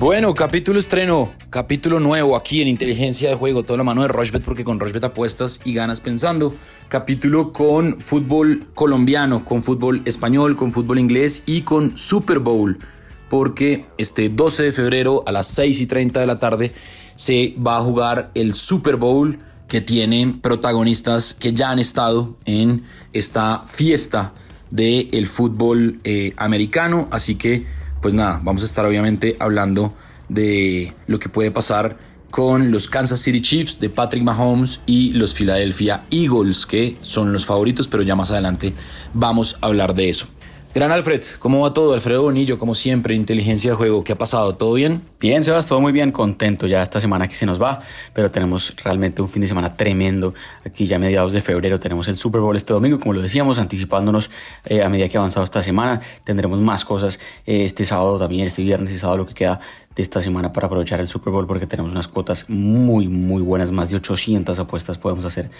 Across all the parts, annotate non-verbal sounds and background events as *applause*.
Bueno, capítulo estreno, capítulo nuevo aquí en Inteligencia de Juego, toda la mano de Rochbet porque con Rochbet apuestas y ganas pensando. Capítulo con fútbol colombiano, con fútbol español, con fútbol inglés y con Super Bowl, porque este 12 de febrero a las 6 y 30 de la tarde se va a jugar el Super Bowl que tiene protagonistas que ya han estado en esta fiesta del fútbol eh, americano, así que pues nada, vamos a estar obviamente hablando de lo que puede pasar con los Kansas City Chiefs de Patrick Mahomes y los Philadelphia Eagles, que son los favoritos, pero ya más adelante vamos a hablar de eso. Gran Alfred, ¿cómo va todo? Alfredo Bonillo, como siempre, inteligencia de juego, ¿qué ha pasado? ¿Todo bien? Bien, Sebas, todo muy bien, contento ya esta semana que se nos va, pero tenemos realmente un fin de semana tremendo. Aquí ya a mediados de febrero tenemos el Super Bowl este domingo, como lo decíamos, anticipándonos eh, a medida que ha avanzado esta semana. Tendremos más cosas eh, este sábado también, este viernes y sábado, lo que queda de esta semana para aprovechar el Super Bowl porque tenemos unas cuotas muy, muy buenas. Más de 800 apuestas podemos hacer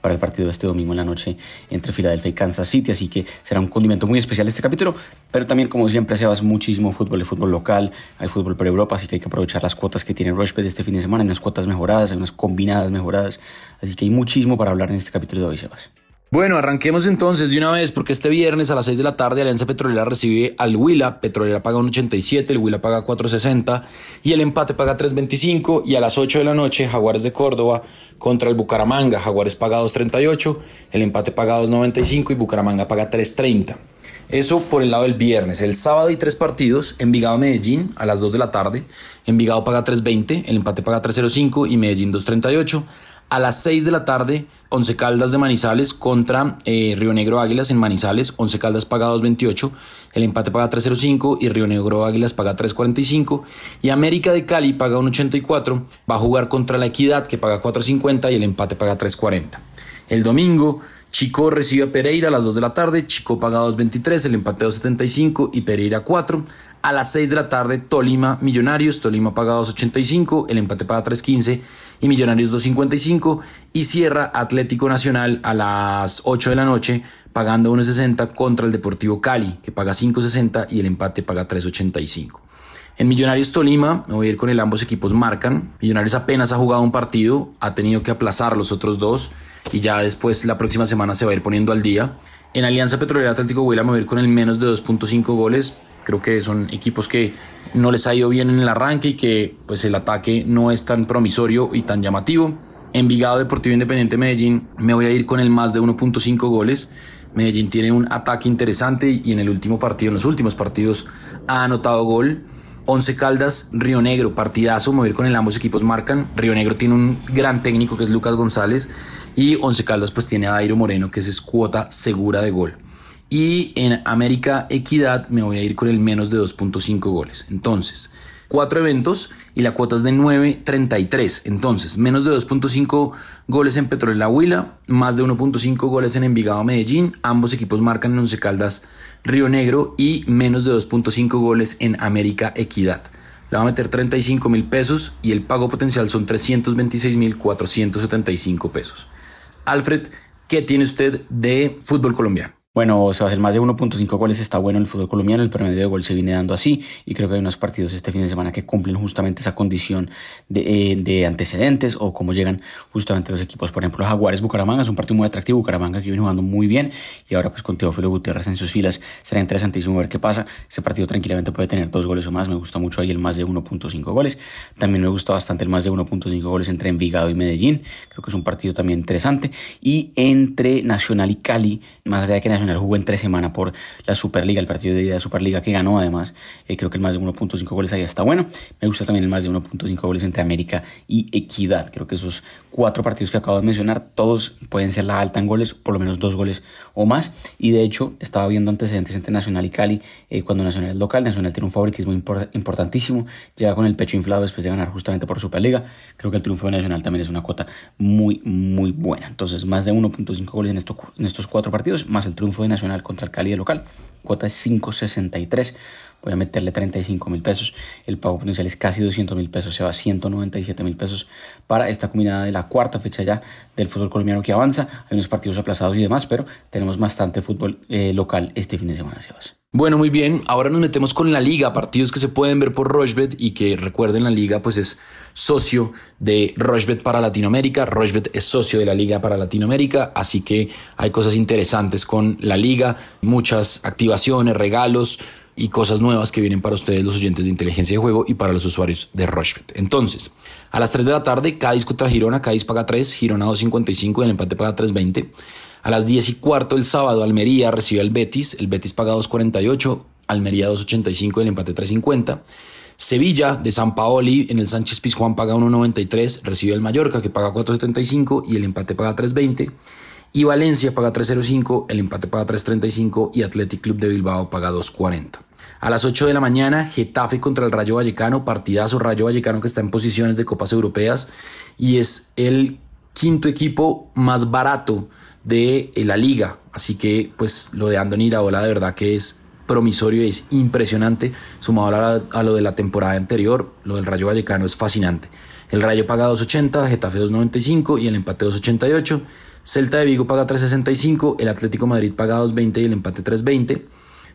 para el partido de este domingo en la noche entre Filadelfia y Kansas City. Así que será un condimento muy especial este capítulo. Pero también, como siempre, se muchísimo fútbol y fútbol local. Hay fútbol para Europa, así que hay que aprovechar las cuotas que tiene Rushbet este fin de semana. Hay unas cuotas mejoradas, hay unas combinadas mejoradas. Así que hay muchísimo para hablar en este capítulo de hoy, Sebas. Bueno, arranquemos entonces de una vez porque este viernes a las 6 de la tarde Alianza Petrolera recibe al Huila, Petrolera paga un 87, el Huila paga 4.60 y el empate paga 3.25 y a las 8 de la noche Jaguares de Córdoba contra el Bucaramanga, Jaguares paga 2.38, el empate paga 2.95 y Bucaramanga paga 3.30. Eso por el lado del viernes. El sábado hay tres partidos. Envigado Medellín a las 2 de la tarde. Envigado paga 3.20, el empate paga 3.05 y Medellín 2.38. A las 6 de la tarde, Once Caldas de Manizales contra eh, Río Negro Águilas en Manizales. Once Caldas paga 2.28, el empate paga 3.05 y Río Negro Águilas paga 3.45. Y América de Cali paga 1.84, va a jugar contra la Equidad que paga 4.50 y el empate paga 3.40. El domingo, Chico recibe a Pereira a las 2 de la tarde, Chico paga 2.23, el empate 2.75 y Pereira 4. A las 6 de la tarde, Tolima Millonarios, Tolima paga 2.85, el empate paga 3.15 y Millonarios 2.55 y cierra Atlético Nacional a las 8 de la noche pagando 1.60 contra el Deportivo Cali que paga 5.60 y el empate paga 3.85. En Millonarios Tolima, me voy a ir con el ambos equipos marcan. Millonarios apenas ha jugado un partido, ha tenido que aplazar los otros dos y ya después la próxima semana se va a ir poniendo al día. En Alianza Petrolera Atlético Huila me voy a ir con el menos de 2.5 goles. Creo que son equipos que no les ha ido bien en el arranque y que pues el ataque no es tan promisorio y tan llamativo. Envigado Deportivo Independiente Medellín me voy a ir con el más de 1.5 goles. Medellín tiene un ataque interesante y en el último partido, en los últimos partidos, ha anotado gol. Once Caldas, Río Negro, partidazo, ir con el ambos equipos marcan. Río Negro tiene un gran técnico que es Lucas González y Once Caldas pues tiene a Dairo Moreno que es cuota segura de gol. Y en América Equidad me voy a ir con el menos de 2.5 goles. Entonces, cuatro eventos y la cuota es de 9.33. Entonces, menos de 2.5 goles en Petrolera Huila, más de 1.5 goles en Envigado Medellín. Ambos equipos marcan en Once Caldas Río Negro y menos de 2.5 goles en América Equidad. Le va a meter 35 mil pesos y el pago potencial son 326 mil 475 pesos. Alfred, ¿qué tiene usted de fútbol colombiano? Bueno, se va a hacer más de 1.5 goles, está bueno en el fútbol colombiano, el promedio de gol se viene dando así y creo que hay unos partidos este fin de semana que cumplen justamente esa condición de, eh, de antecedentes o cómo llegan justamente los equipos. Por ejemplo, Jaguares Bucaramanga es un partido muy atractivo, Bucaramanga que viene jugando muy bien y ahora pues con Teófilo Gutiérrez en sus filas será interesantísimo ver qué pasa. Ese partido tranquilamente puede tener dos goles o más, me gusta mucho ahí el más de 1.5 goles. También me gusta bastante el más de 1.5 goles entre Envigado y Medellín, creo que es un partido también interesante. Y entre Nacional y Cali, más allá de que Nacional jugó en tres semanas por la Superliga, el partido de ida de Superliga que ganó además. Eh, creo que el más de 1.5 goles ahí está bueno. Me gusta también el más de 1.5 goles entre América y Equidad. Creo que esos cuatro partidos que acabo de mencionar, todos pueden ser la alta en goles, por lo menos dos goles o más. Y de hecho, estaba viendo antecedentes entre Nacional y Cali eh, cuando Nacional es local. Nacional tiene un favoritismo importantísimo. Llega con el pecho inflado después de ganar justamente por Superliga. Creo que el triunfo de Nacional también es una cuota muy, muy buena. Entonces, más de 1.5 goles en, en estos cuatro partidos, más el triunfo de Nacional contra el Cali de local. Cuota es 5.63 voy a meterle 35 mil pesos. El pago potencial es casi 200 mil pesos, se va a 197 mil pesos para esta combinada de la cuarta fecha ya del fútbol colombiano que avanza. Hay unos partidos aplazados y demás, pero tenemos bastante fútbol eh, local este fin de semana, Sebas. Bueno, muy bien. Ahora nos metemos con la liga, partidos que se pueden ver por Rochebet y que recuerden la liga pues es socio de Rochebet para Latinoamérica. Rochebet es socio de la liga para Latinoamérica, así que hay cosas interesantes con la liga, muchas activaciones, regalos y cosas nuevas que vienen para ustedes los oyentes de inteligencia de juego y para los usuarios de Rochebet. Entonces, a las 3 de la tarde, Cádiz contra Girona, Cádiz paga 3, Girona 2.55 y el empate paga 3.20. A las 10 y cuarto el sábado, Almería recibe al Betis. El Betis paga 2.48, Almería 2.85 y el empate 3.50. Sevilla de San Paoli en el Sánchez Pizjuán paga 1.93, recibe al Mallorca que paga 4.75 y el empate paga 3.20. Y Valencia paga 3.05, el empate paga 3.35 y Athletic Club de Bilbao paga 2.40. A las 8 de la mañana, Getafe contra el Rayo Vallecano, partidazo Rayo Vallecano que está en posiciones de Copas Europeas y es el quinto equipo más barato de eh, la liga. Así que pues lo de Andoni Iraola de verdad que es promisorio y es impresionante. Sumado a, lo de la temporada anterior, lo del Rayo Vallecano es fascinante. El Rayo paga 2.80, Getafe 2.95 y el empate 2.88. Celta de Vigo paga 3.65, el Atlético Madrid paga 2.20 y el empate 3.20.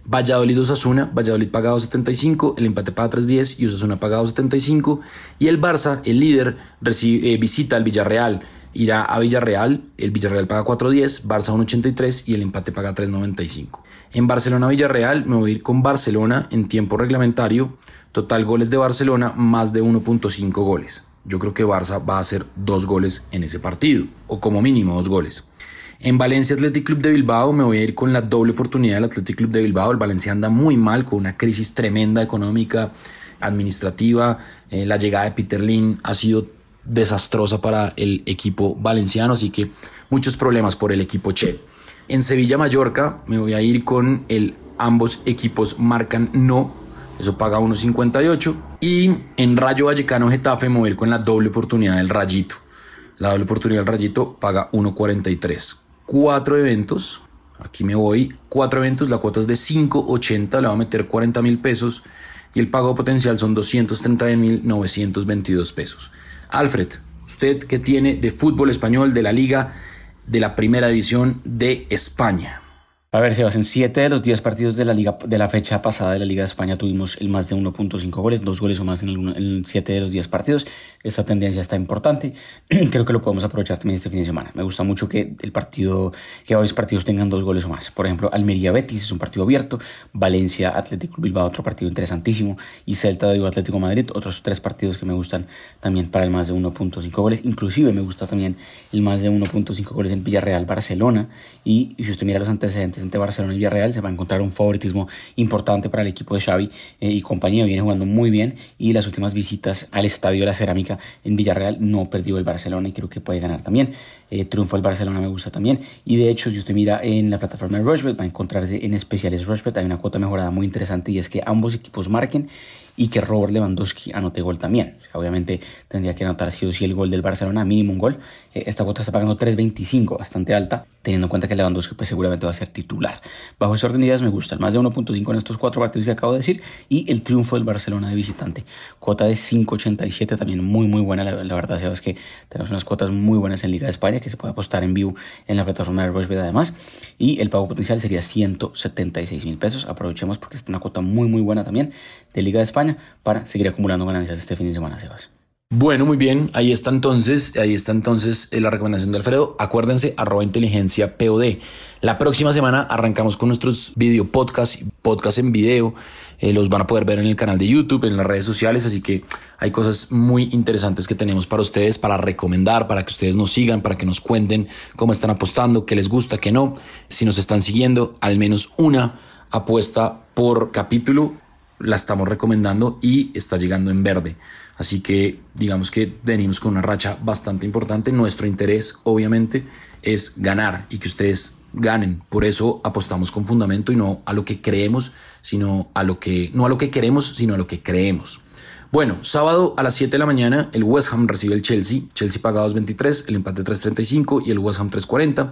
Valladolid Osasuna, Valladolid paga 2.75, el empate paga 3.10 y Osasuna paga 2.75. Y el Barça, el líder, recibe, eh, visita al Villarreal irá a Villarreal, el Villarreal paga 4.10, Barça 1.83 y el empate paga 3.95. En Barcelona-Villarreal me voy a ir con Barcelona en tiempo reglamentario, total goles de Barcelona más de 1.5 goles. Yo creo que Barça va a hacer dos goles en ese partido, o como mínimo dos goles. En Valencia Athletic Club de Bilbao me voy a ir con la doble oportunidad del Athletic Club de Bilbao. El Valencia anda muy mal con una crisis tremenda económica, administrativa. Eh, la llegada de Peter Lin ha sido desastrosa para el equipo valenciano, así que muchos problemas por el equipo Che. En Sevilla-Mallorca me voy a ir con el ambos equipos marcan no, eso paga 1.58. Y en Rayo Vallecano Getafe ir con la doble oportunidad del Rayito. La doble oportunidad del Rayito paga 1.43. Cuatro eventos, aquí me voy, cuatro eventos, la cuota es de 5.80, le voy a meter 40 mil pesos y el pago potencial son 230.922 pesos. Alfred, usted que tiene de fútbol español de la liga de la primera división de España. A ver, Sebas, en 7 de los 10 partidos de la, liga, de la fecha pasada de la Liga de España tuvimos el más de 1.5 goles, dos goles o más en 7 de los 10 partidos. Esta tendencia está importante. *clears throat* Creo que lo podemos aprovechar también este fin de semana. Me gusta mucho que el partido, que varios partidos tengan dos goles o más. Por ejemplo, Almería Betis es un partido abierto, Valencia Atlético Bilbao, otro partido interesantísimo, y Celta de Atlético Madrid, otros tres partidos que me gustan también para el más de 1.5 goles. Inclusive me gusta también el más de 1.5 goles en Villarreal Barcelona. Y si usted mira los antecedentes, entre Barcelona y Villarreal se va a encontrar un favoritismo importante para el equipo de Xavi eh, y compañía. Viene jugando muy bien y las últimas visitas al Estadio de la Cerámica en Villarreal no perdió el Barcelona y creo que puede ganar también. Eh, triunfo el Barcelona me gusta también. Y de hecho, si usted mira en la plataforma de Rushbet, va a encontrarse en especiales Rushbet. Hay una cuota mejorada muy interesante y es que ambos equipos marquen y que Robert Lewandowski anote gol también. obviamente tendría que anotar sí o sí el gol del Barcelona, mínimo un gol. Eh, esta cuota está pagando 3.25, bastante alta, teniendo en cuenta que Lewandowski pues, seguramente va a ser titular. Bajo ese orden de ideas me gustan más de 1.5 en estos cuatro partidos que acabo de decir y el triunfo del Barcelona de visitante. Cuota de 5.87 también muy muy buena, la, verdad sabes que tenemos unas cuotas muy buenas en Liga de España que se puede apostar en vivo en la plataforma de Rochebet además y el pago potencial sería 176 mil pesos. Aprovechemos porque es una cuota muy muy buena también de Liga de España para seguir acumulando ganancias este fin de semana, Sebas. Bueno, muy bien, ahí está entonces, ahí está entonces eh, la recomendación de Alfredo. Acuérdense, arroba inteligencia POD. La próxima semana arrancamos con nuestros video podcast, podcast en video. Eh, los van a poder ver en el canal de YouTube, en las redes sociales, así que hay cosas muy interesantes que tenemos para ustedes, para recomendar, para que ustedes nos sigan, para que nos cuenten cómo están apostando, qué les gusta, qué no. Si nos están siguiendo, al menos una apuesta por capítulo la estamos recomendando y está llegando en verde. Así que digamos que venimos con una racha bastante importante. Nuestro interés obviamente es ganar y que ustedes ganen. Por eso apostamos con fundamento y no a lo que creemos, sino a lo que no a lo que queremos, sino a lo que creemos. Bueno, sábado a las 7 de la mañana el West Ham recibe el Chelsea. Chelsea paga 2.23, el empate 3.35 y el West Ham 3.40.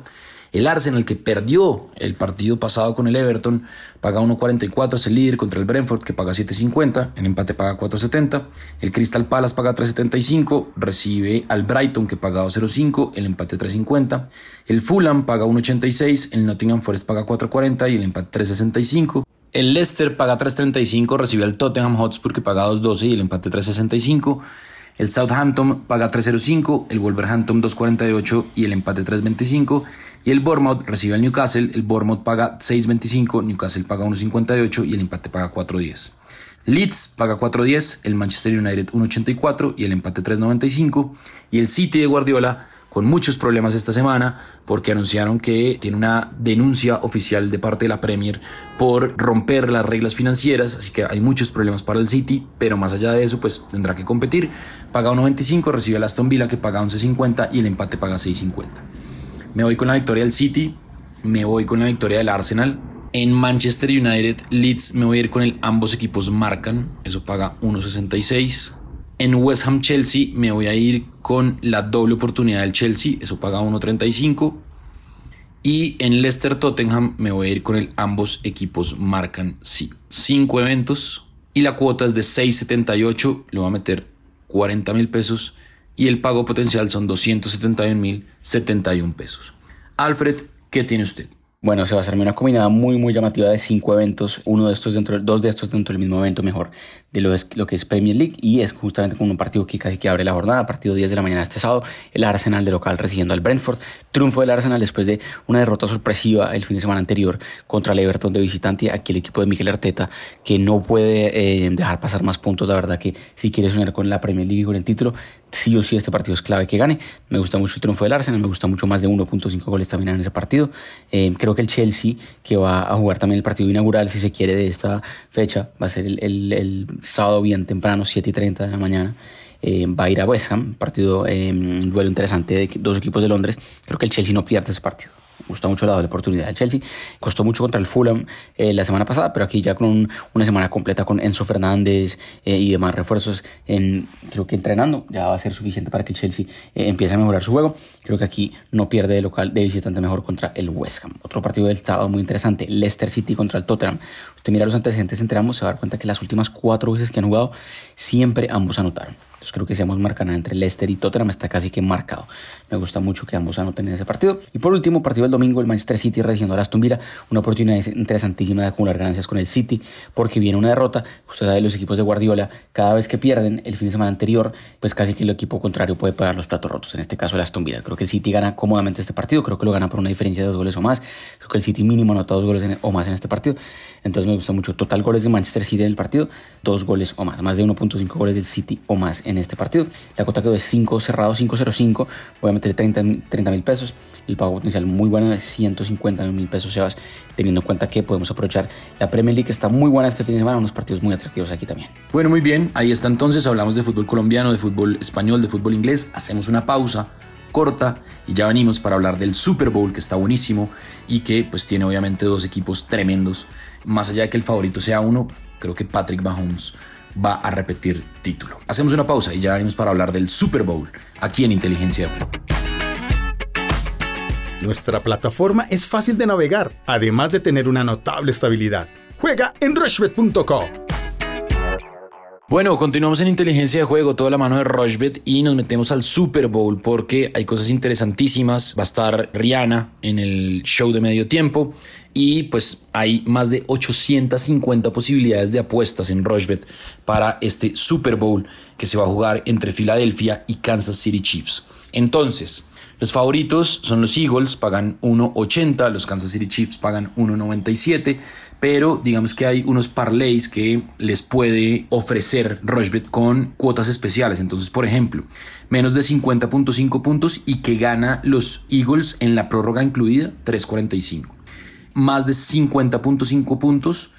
El Arsenal, que perdió el partido pasado con el Everton, paga 1.44, es el líder contra el Brentford, que paga 7.50, en empate paga 4.70. El Crystal Palace paga 3.75, recibe al Brighton, que paga 2.05, el empate 3.50. El Fulham paga 1.86, el Nottingham Forest paga 4.40 y el empate 3.65. El Leicester paga 3.35, recibe al Tottenham Hotspur, que paga 2.12 y el empate 3.65. El Southampton paga 3.05, el Wolverhampton 2.48 y el empate 3.25. Y el Bournemouth recibe al Newcastle, el Bournemouth paga 6.25, Newcastle paga 1.58 y el empate paga 4.10. Leeds paga 4.10, el Manchester United 1.84 y el empate 3.95. Y el City de Guardiola con muchos problemas esta semana porque anunciaron que tiene una denuncia oficial de parte de la Premier por romper las reglas financieras, así que hay muchos problemas para el City, pero más allá de eso pues tendrá que competir. Paga 1.25, recibe el Aston Villa que paga 11.50 y el empate paga 6.50. Me voy con la victoria del City, me voy con la victoria del Arsenal. En Manchester United, Leeds me voy a ir con el ambos equipos marcan, eso paga 1.66. En West Ham Chelsea me voy a ir con la doble oportunidad del Chelsea, eso paga 1.35. Y en Leicester Tottenham me voy a ir con el ambos equipos marcan sí. Cinco eventos y la cuota es de 6.78, le voy a meter 40 mil pesos y el pago potencial son 271 mil 71 pesos. Alfred, ¿qué tiene usted? Bueno, se va a hacerme una combinada muy, muy llamativa de cinco eventos, uno de estos dentro, dos de estos dentro del mismo evento mejor de lo, es, lo que es Premier League y es justamente con un partido que casi que abre la jornada, partido 10 de la mañana este sábado, el Arsenal de local recibiendo al Brentford, triunfo del Arsenal después de una derrota sorpresiva el fin de semana anterior contra el Everton de visitante, aquí el equipo de Miguel Arteta que no puede eh, dejar pasar más puntos, la verdad que si quiere soñar con la Premier League y con el título, sí o sí este partido es clave que gane, me gusta mucho el triunfo del Arsenal, me gusta mucho más de 1.5 goles también en ese partido, eh, creo que el Chelsea que va a jugar también el partido inaugural si se quiere de esta fecha, va a ser el, sábado bien temprano, 7 y 30 de la mañana. Va a ir a West Ham, partido, un duelo interesante de dos equipos de Londres. Creo que el Chelsea no pierde ese partido. Me gusta mucho la oportunidad del Chelsea. Costó mucho contra el Fulham eh, la semana pasada, pero aquí ya con una semana completa con Enzo Fernández eh, y demás refuerzos, en, creo que entrenando ya va a ser suficiente para que el Chelsea eh, empiece a mejorar su juego. Creo que aquí no pierde de local de visitante mejor contra el West Ham. Otro partido del estado muy interesante, Leicester City contra el Tottenham. Usted mira los antecedentes entre ambos, se va a dar cuenta que las últimas cuatro veces que han jugado, siempre ambos anotaron creo que seamos marcada entre Leicester y Tottenham está casi que marcado. Me gusta mucho que ambos anoten en ese partido. Y por último, partido del domingo, el Manchester City recibiendo a Aston Villa, una oportunidad interesantísima de acumular ganancias con el City, porque viene una derrota. Usted sabe, los equipos de Guardiola, cada vez que pierden el fin de semana anterior, pues casi que el equipo contrario puede pagar los platos rotos. En este caso, el Aston Villa. Creo que el City gana cómodamente este partido, creo que lo gana por una diferencia de dos goles o más. Creo que el City mínimo anota dos goles o más en este partido. Entonces me gusta mucho. Total goles de Manchester City en el partido, dos goles o más. Más de 1.5 goles del City o más en este partido. La cuota quedó de 5 cerrado, 5.05. Voy meter 30 mil pesos. El pago potencial muy bueno de 150 mil pesos, Sebas, teniendo en cuenta que podemos aprovechar la Premier League, que está muy buena este fin de semana, unos partidos muy atractivos aquí también. Bueno, muy bien, ahí está entonces, hablamos de fútbol colombiano, de fútbol español, de fútbol inglés, hacemos una pausa corta y ya venimos para hablar del Super Bowl que está buenísimo y que pues tiene obviamente dos equipos tremendos. Más allá de que el favorito sea uno, creo que Patrick Mahomes va a repetir título. Hacemos una pausa y ya venimos para hablar del Super Bowl aquí en Inteligencia Nuestra plataforma es fácil de navegar, además de tener una notable estabilidad. Juega en rushbet.co. Bueno, continuamos en inteligencia de juego, toda la mano de Rushbet y nos metemos al Super Bowl porque hay cosas interesantísimas. Va a estar Rihanna en el show de medio tiempo y pues hay más de 850 posibilidades de apuestas en Rushbet para este Super Bowl que se va a jugar entre Filadelfia y Kansas City Chiefs. Entonces, los favoritos son los Eagles, pagan 1.80, los Kansas City Chiefs pagan 1.97, pero digamos que hay unos parlays que les puede ofrecer Rushbet con cuotas especiales. Entonces, por ejemplo, menos de 50.5 puntos y que gana los Eagles en la prórroga incluida 3.45. Más de 50.5 puntos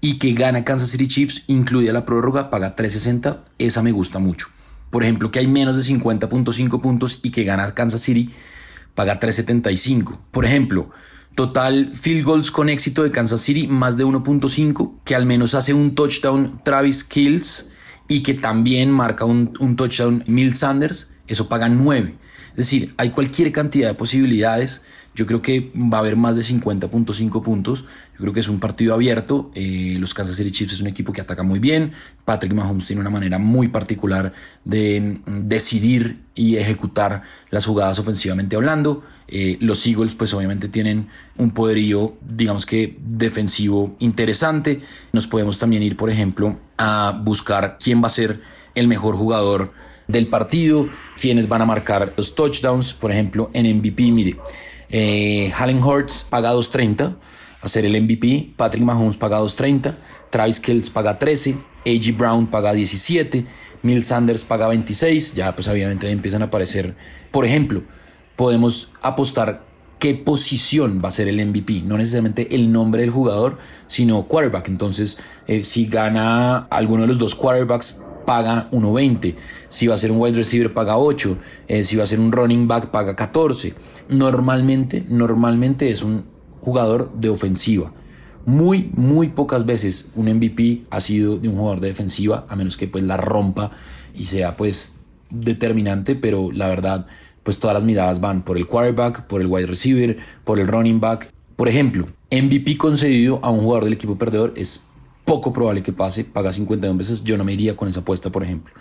y que gana Kansas City Chiefs incluida la prórroga paga 3.60. Esa me gusta mucho. Por ejemplo, que hay menos de 50.5 puntos y que gana Kansas City, paga 3.75. Por ejemplo, total field goals con éxito de Kansas City, más de 1.5, que al menos hace un touchdown Travis Kills y que también marca un, touchdown Mill Sanders, eso paga 9. Es decir, hay cualquier cantidad de posibilidades. Yo creo que va a haber más de 50.5 puntos. Yo creo que es un partido abierto. Eh, los Kansas City Chiefs es un equipo que ataca muy bien. Patrick Mahomes tiene una manera muy particular de mm, decidir y ejecutar las jugadas ofensivamente hablando. Eh, los Eagles pues obviamente tienen un poderío digamos que defensivo interesante. Nos podemos también ir por ejemplo a buscar quién va a ser el mejor jugador del partido, quiénes van a marcar los touchdowns, por ejemplo en MVP, mire, eh, Allen Hurts paga 2.30 a ser el MVP, Patrick Mahomes paga 2.30, Travis Kells paga 13, A.G. Brown paga 17, Mill Sanders paga 26, ya pues obviamente empiezan a aparecer, por ejemplo, podemos apostar qué posición va a ser el MVP, no necesariamente el nombre del jugador, sino quarterback. Entonces, eh, si gana alguno de los dos quarterbacks, paga 1.20. Si va a ser un wide receiver, paga 8. Eh, si va a ser un running back, paga 14. Normalmente, normalmente es un jugador de ofensiva. Muy, muy pocas veces un MVP ha sido de un jugador de defensiva, a menos que pues la rompa y sea pues determinante, pero la verdad pues todas las miradas van por el quarterback, por el wide receiver, por el running back. Por ejemplo, MVP concedido a un jugador del equipo perdedor es poco probable que pase, paga 51 veces, yo no me iría con esa apuesta, por ejemplo.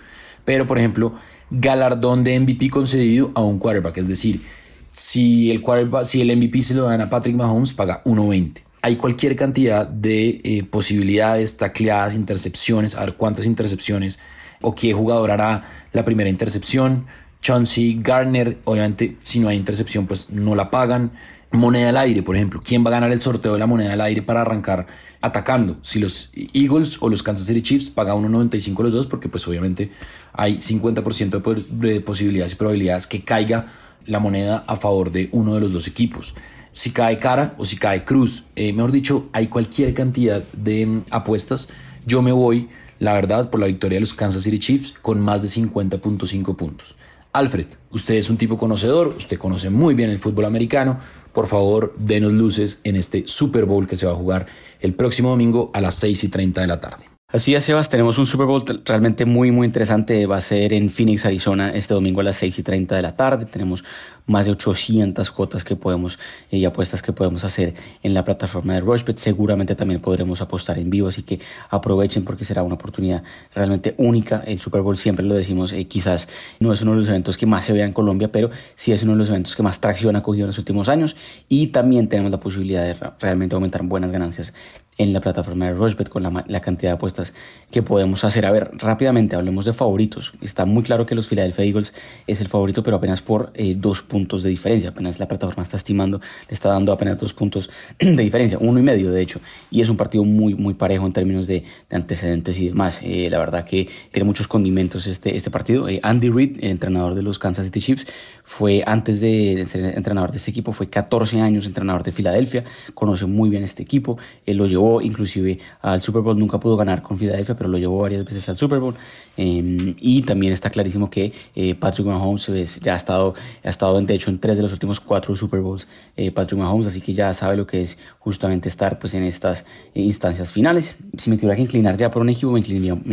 Pero, por ejemplo, galardón de MVP concedido a un quarterback, es decir, si el, quarterback, si el MVP se lo dan a Patrick Mahomes, paga 1.20. Hay cualquier cantidad de eh, posibilidades, tacleadas, intercepciones, a ver cuántas intercepciones o qué jugador hará la primera intercepción. Chauncey Garner, obviamente, si no hay intercepción, pues no la pagan. Moneda al aire, por ejemplo. ¿Quién va a ganar el sorteo de la moneda al aire para arrancar atacando? Si los Eagles o los Kansas City Chiefs pagan 1.95 los dos, porque pues obviamente hay 50% de posibilidades y probabilidades que caiga la moneda a favor de uno de los dos equipos. Si cae cara o si cae cruz, eh, mejor dicho, hay cualquier cantidad de mm, apuestas. Yo me voy, la verdad, por la victoria de los Kansas City Chiefs con más de 50.5 puntos. Alfred, usted es un tipo conocedor, usted conoce muy bien el fútbol americano. Por favor, denos luces en este Super Bowl que se va a jugar el próximo domingo a las 6 y 30 de la tarde. Así es, Sebas, tenemos un Super Bowl realmente muy, muy interesante. Va a ser en Phoenix, Arizona, este domingo a las 6 y 30 de la tarde. Tenemos más de 800 cuotas que podemos eh, y apuestas que podemos hacer en la plataforma de Rushbet. Seguramente también podremos apostar en vivo, así que aprovechen porque será una oportunidad realmente única. El Super Bowl, siempre lo decimos, eh, quizás no es uno de los eventos que más se vea en Colombia, pero sí es uno de los eventos que más tracción ha cogido en los últimos años. Y también tenemos la posibilidad de realmente aumentar buenas ganancias en la plataforma de Rushbet con la, la, cantidad de apuestas que podemos hacer. A ver, rápidamente hablemos de favoritos. Está muy claro que los Philadelphia Eagles es el favorito, pero apenas por eh, dos puntos de diferencia. Apenas la plataforma está estimando, le está dando apenas dos puntos *clears throat* de diferencia, uno y medio de hecho. Y es un partido muy, muy parejo en términos de, antecedentes y demás. Eh, la verdad que tiene muchos condimentos este, este partido. Eh, Andy Reid, el entrenador de los Kansas City Chiefs, fue antes de ser entrenador de este equipo, fue 14 años entrenador de Filadelfia, conoce muy bien este equipo, él lo llevó inclusive al Super Bowl, nunca pudo ganar con Philadelphia, pero lo llevó varias veces al Super Bowl. Em, y también está clarísimo que eh, Patrick Mahomes pues, ya ha estado, ha estado, de hecho, en tres de los últimos cuatro Super Bowls, eh, Patrick Mahomes, así que ya sabe lo que es justamente estar pues, en estas eh, instancias finales. Si me tuviera que inclinar ya por un equipo, me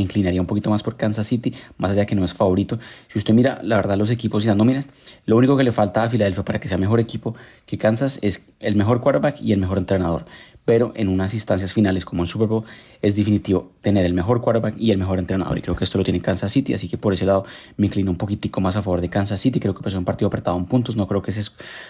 inclinaría, un poquito más por Kansas City, más allá que no es favorito. Si usted mira, la verdad, los equipos y las nóminas, lo único que le falta a Philadelphia para que sea mejor equipo que Kansas es el mejor quarterback y el mejor entrenador pero en unas instancias finales como el Super Bowl es definitivo tener el mejor quarterback y el mejor entrenador. Y creo que esto lo tiene Kansas City, así que por ese lado me inclino un poquitico más a favor de Kansas City, creo que pues es un partido apretado en puntos, no creo que se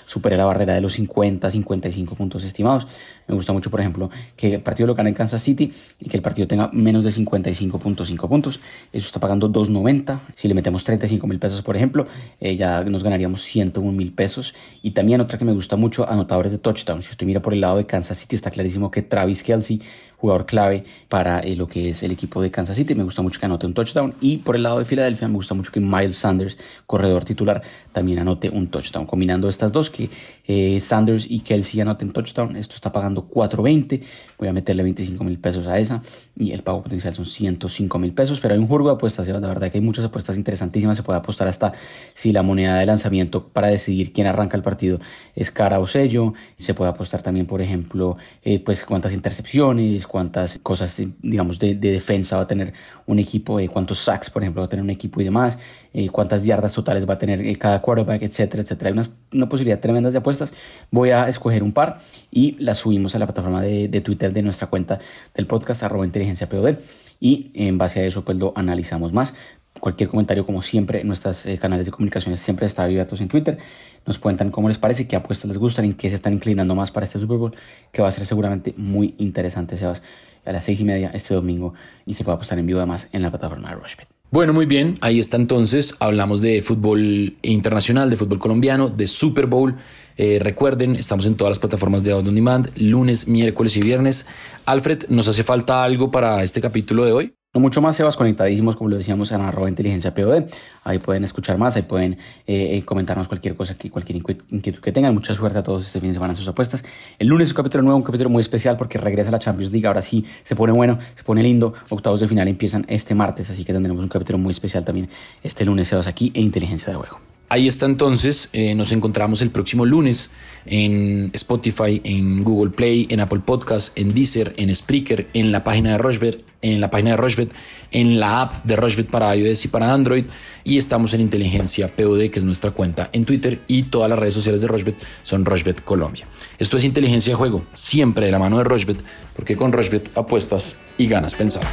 supere la barrera de los 50, 55 puntos estimados, me gusta mucho por ejemplo que el partido lo gane en Kansas City y que el partido tenga menos de 55.5 puntos, eso está pagando 2.90, si le metemos 35 mil pesos por ejemplo, eh, ya nos ganaríamos 101 mil pesos. Y también otra que me gusta mucho, anotadores de touchdown, si usted mira por el lado de Kansas City está claro que Travis Kelsey, jugador clave para eh, lo que es el equipo de Kansas City, me gusta mucho que anote un touchdown. Y por el lado de Filadelfia, me gusta mucho que Miles Sanders, corredor titular, también anote un touchdown. Combinando estas dos, que eh, Sanders y Kelsey anoten touchdown, esto está pagando 4.20. Voy a meterle 25 mil pesos a esa y el pago potencial son 105 mil pesos. Pero hay un juego de apuestas, la verdad que hay muchas apuestas interesantísimas. Se puede apostar hasta si la moneda de lanzamiento para decidir quién arranca el partido es cara o sello. Se puede apostar también, por ejemplo, eh, pues cuántas intercepciones, es cuántas cosas, digamos, de, defensa va a tener un equipo, eh, cuántos sacks, por ejemplo, va a tener un equipo y demás, eh, cuántas yardas totales va a tener eh, cada quarterback, etcétera, etcétera. Hay una, una, posibilidad tremenda de apuestas. Voy a escoger un par y las subimos a la plataforma de, de Twitter de nuestra cuenta del podcast, arroba inteligencia POD, y en base a eso pues lo analizamos más cualquier comentario, como siempre, en nuestros eh, canales de comunicaciones siempre está abiertos en Twitter. Nos cuentan cómo les parece, qué apuestas les gustan, en qué se están inclinando más para este Super Bowl, que va a ser seguramente muy interesante, Sebas, a las seis y media este domingo y se puede apostar en vivo además en la plataforma de Rushbet. Bueno, muy bien, ahí está entonces. Hablamos de fútbol internacional, de fútbol colombiano, de Super Bowl. Eh, recuerden, estamos en todas las plataformas de Audio On Demand, lunes, miércoles y viernes. Alfred, ¿nos hace falta algo para este capítulo de hoy? No mucho más, Sebas, conectadísimos, como lo decíamos, en arroba inteligencia POD. Ahí pueden escuchar más, ahí pueden eh, eh, comentarnos cualquier cosa, que, cualquier inquietud que tengan. Mucha suerte a todos este fin de semana en sus apuestas. El lunes un capítulo nuevo, un capítulo muy especial porque regresa la Champions League. Ahora sí se pone bueno, se pone lindo. Octavos de final empiezan este martes, así que tendremos un capítulo muy especial también este lunes, Sebas, aquí en Inteligencia de Juego. Ahí está entonces, eh, nos encontramos el próximo lunes en Spotify, en Google Play, en Apple Podcast, en Deezer, en Spreaker, en la página de Rochbet, en la página de en la app de Rochbet para iOS y para Android y estamos en Inteligencia POD, que es nuestra cuenta en Twitter y todas las redes sociales de Rochbet son Rochbet Colombia. Esto es Inteligencia de Juego, siempre de la mano de Rochbet, porque con Rochbet apuestas y ganas pensar.